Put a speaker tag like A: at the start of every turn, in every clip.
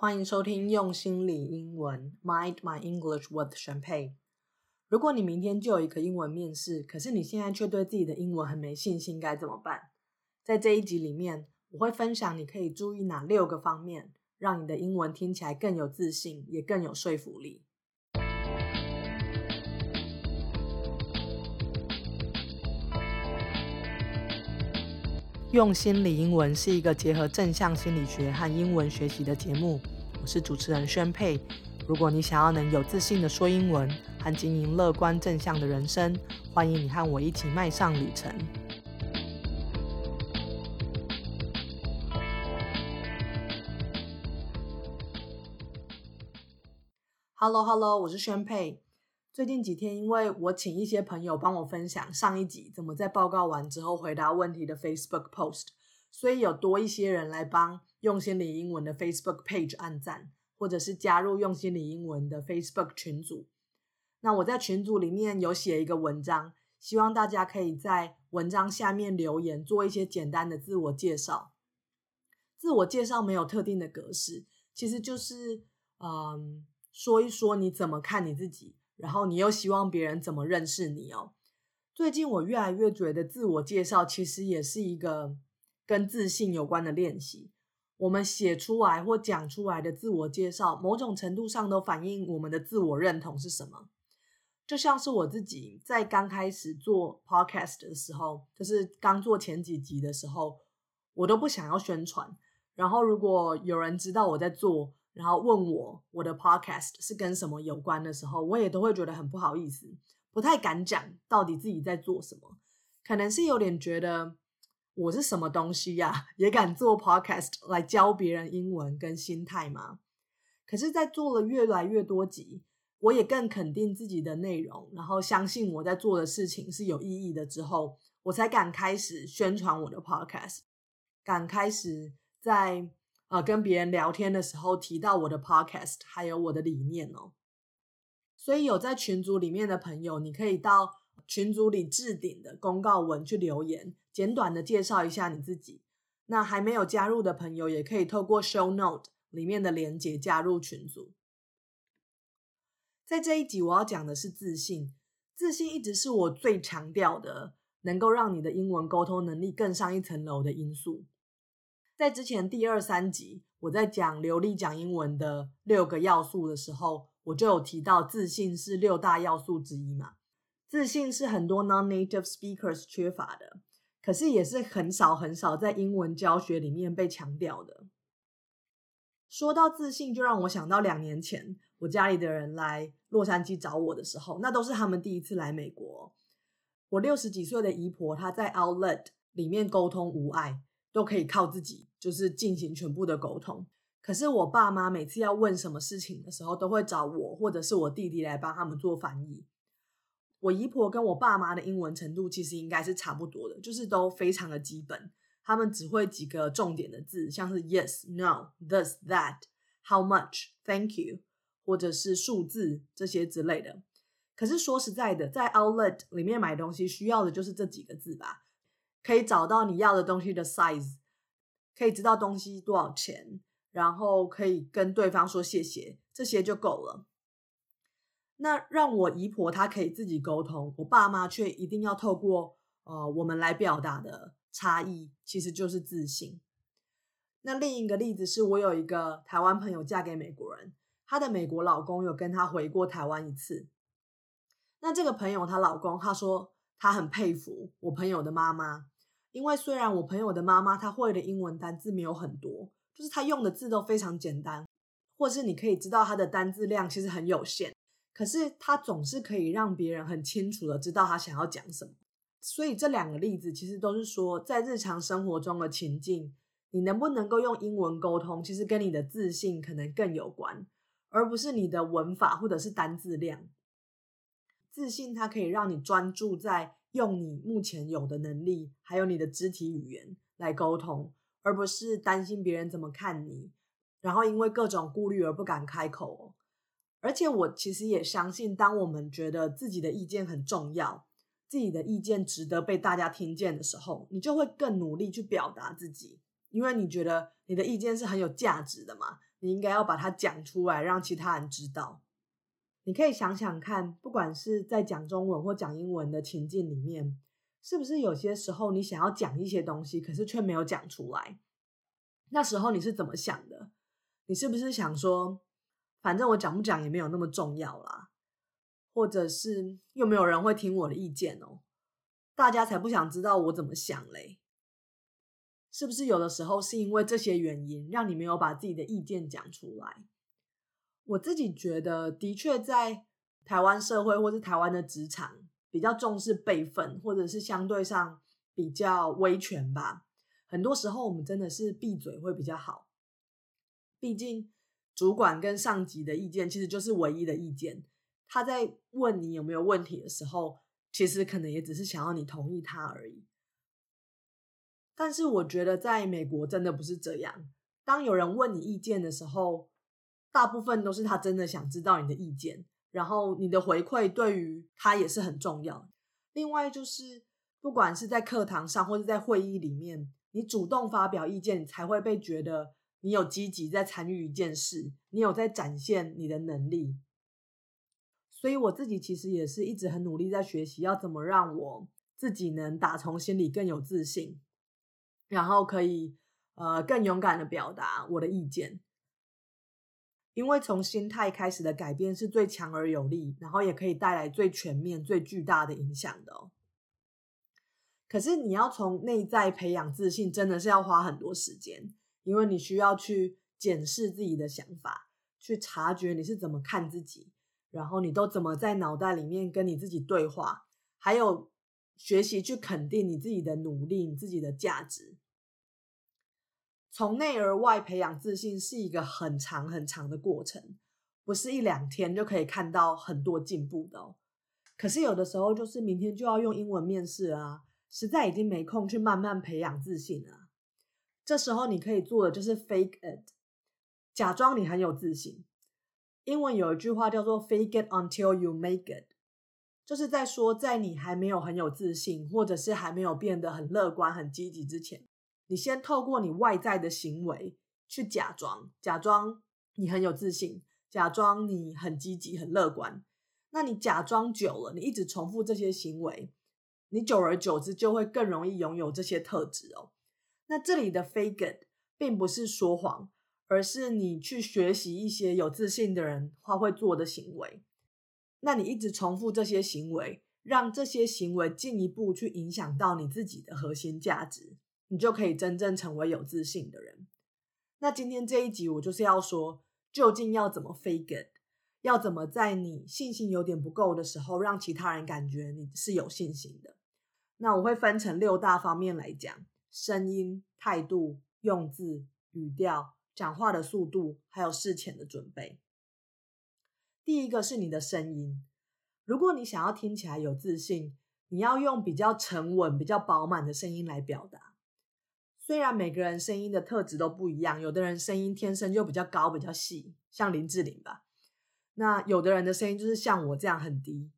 A: 欢迎收听用心理英文，Mind My English with Champagne。如果你明天就有一个英文面试，可是你现在却对自己的英文很没信心，该怎么办？在这一集里面，我会分享你可以注意哪六个方面，让你的英文听起来更有自信，也更有说服力。用心理英文是一个结合正向心理学和英文学习的节目。我是主持人宣佩。如果你想要能有自信的说英文和经营乐观正向的人生，欢迎你和我一起迈上旅程。Hello Hello，我是宣佩。最近几天，因为我请一些朋友帮我分享上一集怎么在报告完之后回答问题的 Facebook post，所以有多一些人来帮用心理英文的 Facebook page 按赞，或者是加入用心理英文的 Facebook 群组。那我在群组里面有写一个文章，希望大家可以在文章下面留言，做一些简单的自我介绍。自我介绍没有特定的格式，其实就是嗯，说一说你怎么看你自己。然后你又希望别人怎么认识你哦？最近我越来越觉得自我介绍其实也是一个跟自信有关的练习。我们写出来或讲出来的自我介绍，某种程度上都反映我们的自我认同是什么。就像是我自己在刚开始做 podcast 的时候，就是刚做前几集的时候，我都不想要宣传。然后如果有人知道我在做，然后问我我的 podcast 是跟什么有关的时候，我也都会觉得很不好意思，不太敢讲到底自己在做什么，可能是有点觉得我是什么东西呀，也敢做 podcast 来教别人英文跟心态吗？可是，在做了越来越多集，我也更肯定自己的内容，然后相信我在做的事情是有意义的之后，我才敢开始宣传我的 podcast，敢开始在。呃，跟别人聊天的时候提到我的 podcast，还有我的理念哦。所以有在群组里面的朋友，你可以到群组里置顶的公告文去留言，简短的介绍一下你自己。那还没有加入的朋友，也可以透过 show note 里面的连接加入群组。在这一集，我要讲的是自信。自信一直是我最强调的，能够让你的英文沟通能力更上一层楼的因素。在之前第二三集，我在讲流利讲英文的六个要素的时候，我就有提到自信是六大要素之一嘛。自信是很多 non-native speakers 缺乏的，可是也是很少很少在英文教学里面被强调的。说到自信，就让我想到两年前我家里的人来洛杉矶找我的时候，那都是他们第一次来美国。我六十几岁的姨婆，她在 Outlet 里面沟通无碍。都可以靠自己，就是进行全部的沟通。可是我爸妈每次要问什么事情的时候，都会找我或者是我弟弟来帮他们做翻译。我姨婆跟我爸妈的英文程度其实应该是差不多的，就是都非常的基本。他们只会几个重点的字，像是 yes、no、this、that、how much、thank you，或者是数字这些之类的。可是说实在的，在 Outlet 里面买东西需要的就是这几个字吧。可以找到你要的东西的 size，可以知道东西多少钱，然后可以跟对方说谢谢，这些就够了。那让我姨婆她可以自己沟通，我爸妈却一定要透过呃我们来表达的差异，其实就是自信。那另一个例子是我有一个台湾朋友嫁给美国人，她的美国老公有跟她回过台湾一次。那这个朋友她老公他说他很佩服我朋友的妈妈。因为虽然我朋友的妈妈她会的英文单字没有很多，就是她用的字都非常简单，或是你可以知道她的单字量其实很有限，可是她总是可以让别人很清楚的知道她想要讲什么。所以这两个例子其实都是说，在日常生活中的情境，你能不能够用英文沟通，其实跟你的自信可能更有关，而不是你的文法或者是单字量。自信它可以让你专注在。用你目前有的能力，还有你的肢体语言来沟通，而不是担心别人怎么看你，然后因为各种顾虑而不敢开口。而且我其实也相信，当我们觉得自己的意见很重要，自己的意见值得被大家听见的时候，你就会更努力去表达自己，因为你觉得你的意见是很有价值的嘛，你应该要把它讲出来，让其他人知道。你可以想想看，不管是在讲中文或讲英文的情境里面，是不是有些时候你想要讲一些东西，可是却没有讲出来？那时候你是怎么想的？你是不是想说，反正我讲不讲也没有那么重要啦？或者是又没有人会听我的意见哦？大家才不想知道我怎么想嘞？是不是有的时候是因为这些原因，让你没有把自己的意见讲出来？我自己觉得，的确在台湾社会或是台湾的职场，比较重视辈分，或者是相对上比较威权吧。很多时候，我们真的是闭嘴会比较好。毕竟，主管跟上级的意见其实就是唯一的意见。他在问你有没有问题的时候，其实可能也只是想要你同意他而已。但是，我觉得在美国真的不是这样。当有人问你意见的时候，大部分都是他真的想知道你的意见，然后你的回馈对于他也是很重要。另外就是，不管是在课堂上或者在会议里面，你主动发表意见，你才会被觉得你有积极在参与一件事，你有在展现你的能力。所以我自己其实也是一直很努力在学习，要怎么让我自己能打从心里更有自信，然后可以呃更勇敢的表达我的意见。因为从心态开始的改变是最强而有力，然后也可以带来最全面、最巨大的影响的。可是你要从内在培养自信，真的是要花很多时间，因为你需要去检视自己的想法，去察觉你是怎么看自己，然后你都怎么在脑袋里面跟你自己对话，还有学习去肯定你自己的努力、你自己的价值。从内而外培养自信是一个很长很长的过程，不是一两天就可以看到很多进步的。可是有的时候就是明天就要用英文面试啊，实在已经没空去慢慢培养自信了。这时候你可以做的就是 fake it，假装你很有自信。英文有一句话叫做 fake it until you make it，就是在说在你还没有很有自信，或者是还没有变得很乐观、很积极之前。你先透过你外在的行为去假装，假装你很有自信，假装你很积极、很乐观。那你假装久了，你一直重复这些行为，你久而久之就会更容易拥有这些特质哦。那这里的 fake it 并不是说谎，而是你去学习一些有自信的人他会做的行为。那你一直重复这些行为，让这些行为进一步去影响到你自己的核心价值。你就可以真正成为有自信的人。那今天这一集我就是要说，究竟要怎么 fake it，要怎么在你信心有点不够的时候，让其他人感觉你是有信心的。那我会分成六大方面来讲：声音、态度、用字、语调、讲话的速度，还有事前的准备。第一个是你的声音，如果你想要听起来有自信，你要用比较沉稳、比较饱满的声音来表达。虽然每个人声音的特质都不一样，有的人声音天生就比较高、比较细，像林志玲吧。那有的人的声音就是像我这样很低。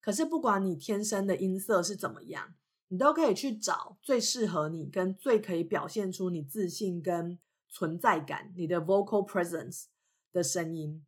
A: 可是不管你天生的音色是怎么样，你都可以去找最适合你、跟最可以表现出你自信跟存在感、你的 vocal presence 的声音。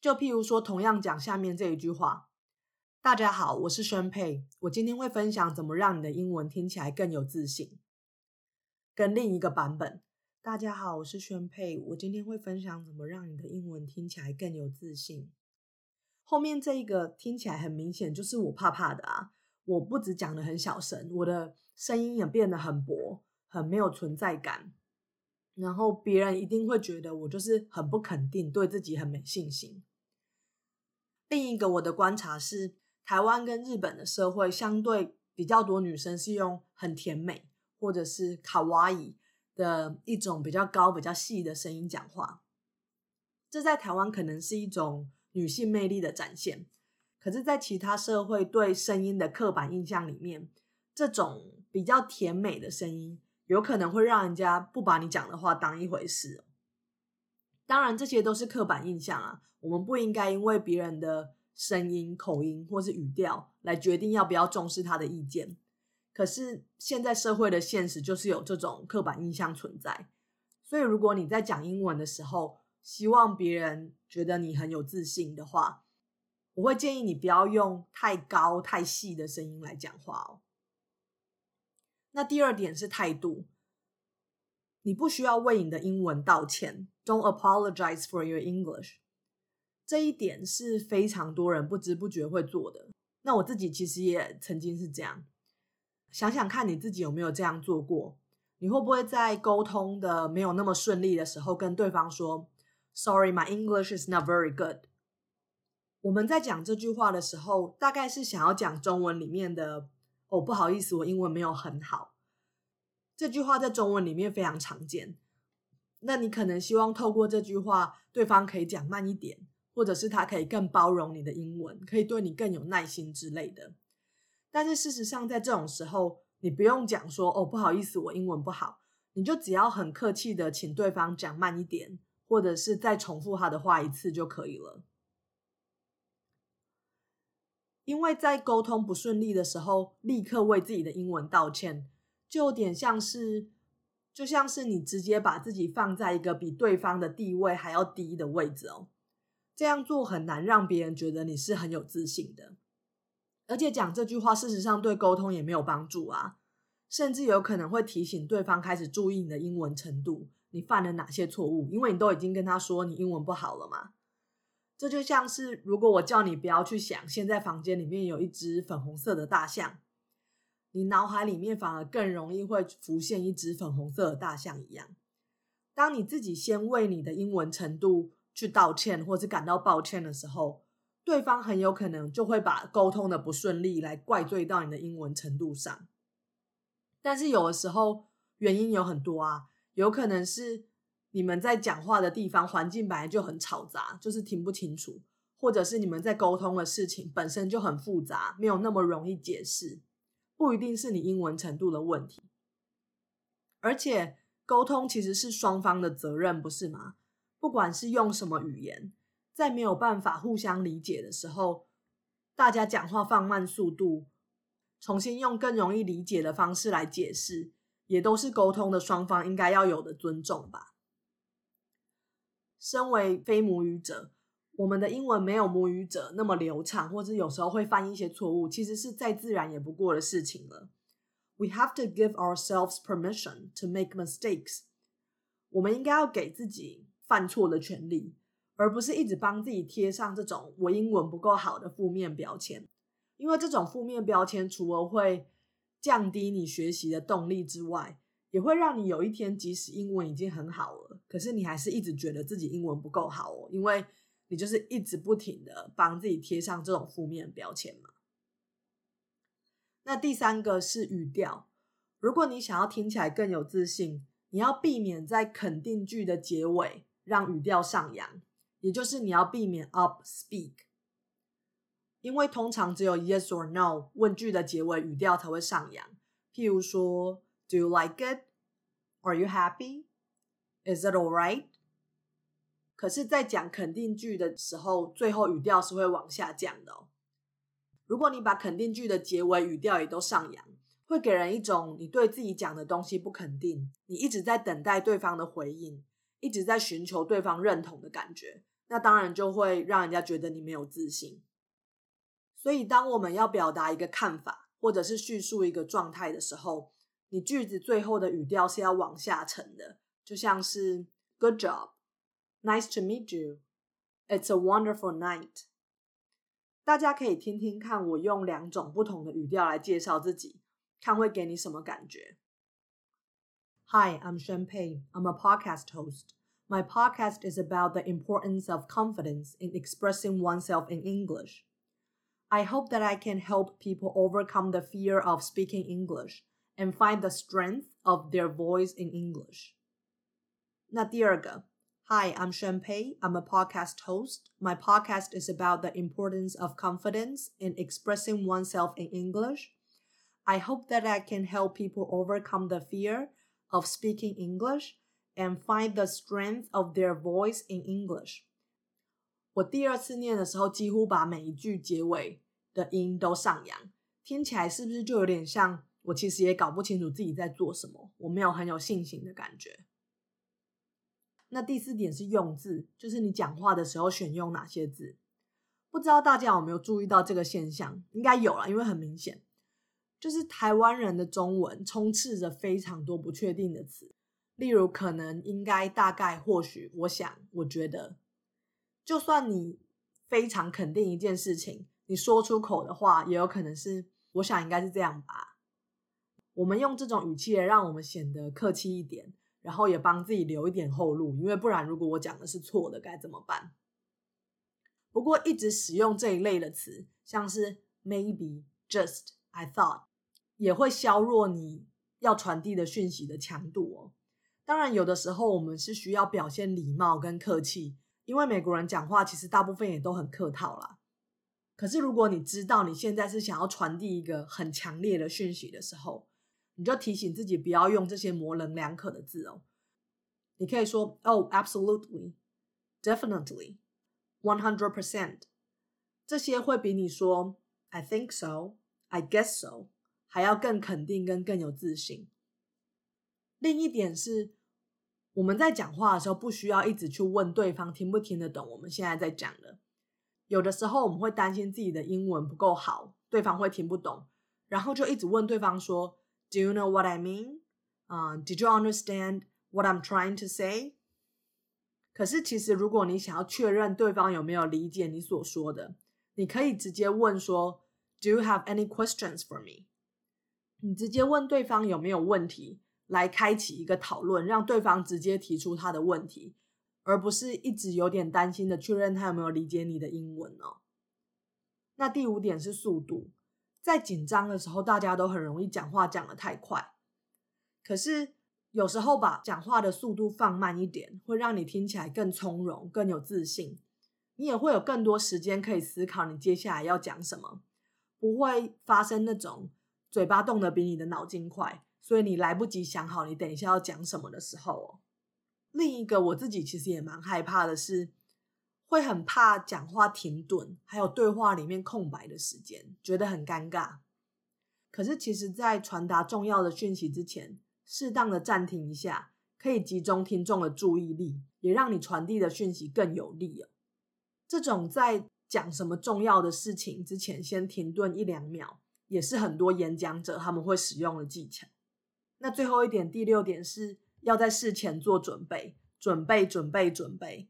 A: 就譬如说，同样讲下面这一句话：“大家好，我是宣佩，我今天会分享怎么让你的英文听起来更有自信。”跟另一个版本，大家好，我是宣佩，我今天会分享怎么让你的英文听起来更有自信。后面这一个听起来很明显就是我怕怕的啊，我不止讲的很小声，我的声音也变得很薄，很没有存在感，然后别人一定会觉得我就是很不肯定，对自己很没信心。另一个我的观察是，台湾跟日本的社会相对比较多女生是用很甜美。或者是卡哇伊的一种比较高、比较细的声音讲话，这在台湾可能是一种女性魅力的展现。可是，在其他社会对声音的刻板印象里面，这种比较甜美的声音，有可能会让人家不把你讲的话当一回事。当然，这些都是刻板印象啊，我们不应该因为别人的声音、口音或是语调来决定要不要重视他的意见。可是现在社会的现实就是有这种刻板印象存在，所以如果你在讲英文的时候，希望别人觉得你很有自信的话，我会建议你不要用太高、太细的声音来讲话哦。那第二点是态度，你不需要为你的英文道歉，Don't apologize for your English。这一点是非常多人不知不觉会做的。那我自己其实也曾经是这样。想想看你自己有没有这样做过？你会不会在沟通的没有那么顺利的时候，跟对方说：“Sorry, my English is not very good。”我们在讲这句话的时候，大概是想要讲中文里面的。哦，不好意思，我英文没有很好。这句话在中文里面非常常见。那你可能希望透过这句话，对方可以讲慢一点，或者是他可以更包容你的英文，可以对你更有耐心之类的。但是事实上，在这种时候，你不用讲说“哦，不好意思，我英文不好”，你就只要很客气的请对方讲慢一点，或者是再重复他的话一次就可以了。因为在沟通不顺利的时候，立刻为自己的英文道歉，就有点像是，就像是你直接把自己放在一个比对方的地位还要低的位置哦。这样做很难让别人觉得你是很有自信的，而且讲这句话，事实上对沟通也没有帮助啊，甚至有可能会提醒对方开始注意你的英文程度，你犯了哪些错误，因为你都已经跟他说你英文不好了嘛。这就像是，如果我叫你不要去想，现在房间里面有一只粉红色的大象，你脑海里面反而更容易会浮现一只粉红色的大象一样。当你自己先为你的英文程度去道歉，或是感到抱歉的时候，对方很有可能就会把沟通的不顺利来怪罪到你的英文程度上。但是有的时候原因有很多啊，有可能是。你们在讲话的地方环境本来就很吵杂，就是听不清楚，或者是你们在沟通的事情本身就很复杂，没有那么容易解释，不一定是你英文程度的问题。而且沟通其实是双方的责任，不是吗？不管是用什么语言，在没有办法互相理解的时候，大家讲话放慢速度，重新用更容易理解的方式来解释，也都是沟通的双方应该要有的尊重吧。身为非母语者，我们的英文没有母语者那么流畅，或者有时候会犯一些错误，其实是再自然也不过的事情了。We have to give ourselves permission to make mistakes。我们应该要给自己犯错的权利，而不是一直帮自己贴上这种“我英文不够好”的负面标签。因为这种负面标签，除了会降低你学习的动力之外，也会让你有一天，即使英文已经很好了，可是你还是一直觉得自己英文不够好哦，因为你就是一直不停的帮自己贴上这种负面标签嘛。那第三个是语调，如果你想要听起来更有自信，你要避免在肯定句的结尾让语调上扬，也就是你要避免 up speak，因为通常只有 yes or no 问句的结尾语调才会上扬，譬如说。Do you like it? Are you happy? Is it all right? 可是，在讲肯定句的时候，最后语调是会往下降的。如果你把肯定句的结尾语调也都上扬，会给人一种你对自己讲的东西不肯定，你一直在等待对方的回应，一直在寻求对方认同的感觉。那当然就会让人家觉得你没有自信。所以，当我们要表达一个看法，或者是叙述一个状态的时候，你句子最后的语调是要往下沉的，就像是 Good job, Nice to meet you, It's a wonderful night。大家可以听听看，我用两种不同的语调来介绍自己，看会给你什么感觉。Hi, I'm Champagne. I'm a podcast host. My podcast is about the importance of confidence in expressing oneself in English. I hope that I can help people overcome the fear of speaking English and find the strength of their voice in English. 那第二个，Hi, I'm Champagne. I'm a podcast host. My podcast is about the importance of confidence in expressing oneself in English. I hope that I can help people overcome the fear of speaking English and find the strength of their voice in English. 我第二次念的时候，几乎把每一句结尾的音都上扬，听起来是不是就有点像我其实也搞不清楚自己在做什么，我没有很有信心的感觉。那第四点是用字，就是你讲话的时候选用哪些字。不知道大家有没有注意到这个现象？应该有了，因为很明显，就是台湾人的中文充斥着非常多不确定的词，例如可能、应该、大概、或许、我想、我觉得。就算你非常肯定一件事情，你说出口的话也有可能是“我想应该是这样吧”。我们用这种语气让我们显得客气一点，然后也帮自己留一点后路，因为不然如果我讲的是错的，该怎么办？不过，一直使用这一类的词，像是 maybe、just、I thought，也会削弱你要传递的讯息的强度哦。当然，有的时候我们是需要表现礼貌跟客气，因为美国人讲话其实大部分也都很客套啦。可是，如果你知道你现在是想要传递一个很强烈的讯息的时候，你就提醒自己不要用这些模棱两可的字哦。你可以说：“Oh, absolutely, definitely.” One hundred percent，这些会比你说 "I think so", "I guess so" 还要更肯定跟更有自信。另一点是，我们在讲话的时候不需要一直去问对方听不听得懂我们现在在讲的。有的时候我们会担心自己的英文不够好，对方会听不懂，然后就一直问对方说 "Do you know what I mean?" 啊，"Did you understand what I'm trying to say?" 可是，其实如果你想要确认对方有没有理解你所说的，你可以直接问说：“Do you have any questions for me？” 你直接问对方有没有问题，来开启一个讨论，让对方直接提出他的问题，而不是一直有点担心的确认他有没有理解你的英文哦。那第五点是速度，在紧张的时候，大家都很容易讲话讲得太快，可是。有时候把讲话的速度放慢一点，会让你听起来更从容、更有自信。你也会有更多时间可以思考你接下来要讲什么，不会发生那种嘴巴动得比你的脑筋快，所以你来不及想好你等一下要讲什么的时候哦。另一个我自己其实也蛮害怕的是，会很怕讲话停顿，还有对话里面空白的时间，觉得很尴尬。可是其实，在传达重要的讯息之前，适当的暂停一下，可以集中听众的注意力，也让你传递的讯息更有力哦。这种在讲什么重要的事情之前先停顿一两秒，也是很多演讲者他们会使用的技巧。那最后一点，第六点是要在事前做准备，准备，准备，准备。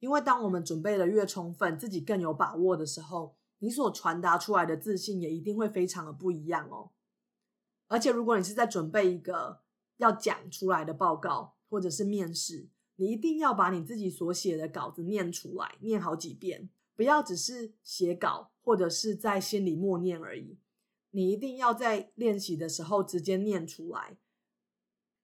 A: 因为当我们准备的越充分，自己更有把握的时候，你所传达出来的自信也一定会非常的不一样哦。而且，如果你是在准备一个要讲出来的报告，或者是面试，你一定要把你自己所写的稿子念出来，念好几遍，不要只是写稿或者是在心里默念而已。你一定要在练习的时候直接念出来，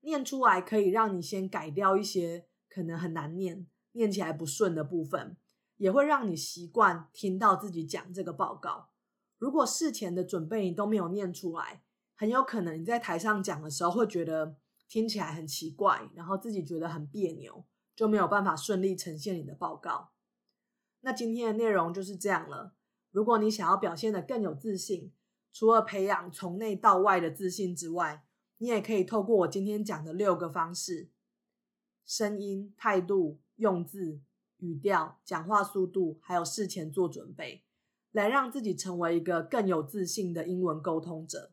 A: 念出来可以让你先改掉一些可能很难念、念起来不顺的部分，也会让你习惯听到自己讲这个报告。如果事前的准备你都没有念出来，很有可能你在台上讲的时候会觉得听起来很奇怪，然后自己觉得很别扭，就没有办法顺利呈现你的报告。那今天的内容就是这样了。如果你想要表现的更有自信，除了培养从内到外的自信之外，你也可以透过我今天讲的六个方式：声音、态度、用字、语调、讲话速度，还有事前做准备，来让自己成为一个更有自信的英文沟通者。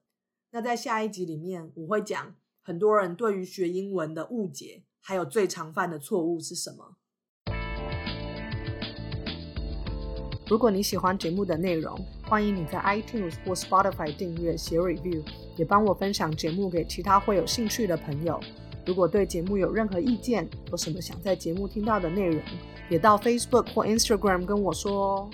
A: 那在下一集里面，我会讲很多人对于学英文的误解，还有最常犯的错误是什么。如果你喜欢节目的内容，欢迎你在 iTunes 或 Spotify 订阅、写 review，也帮我分享节目给其他会有兴趣的朋友。如果对节目有任何意见，有什么想在节目听到的内容，也到 Facebook 或 Instagram 跟我说哦。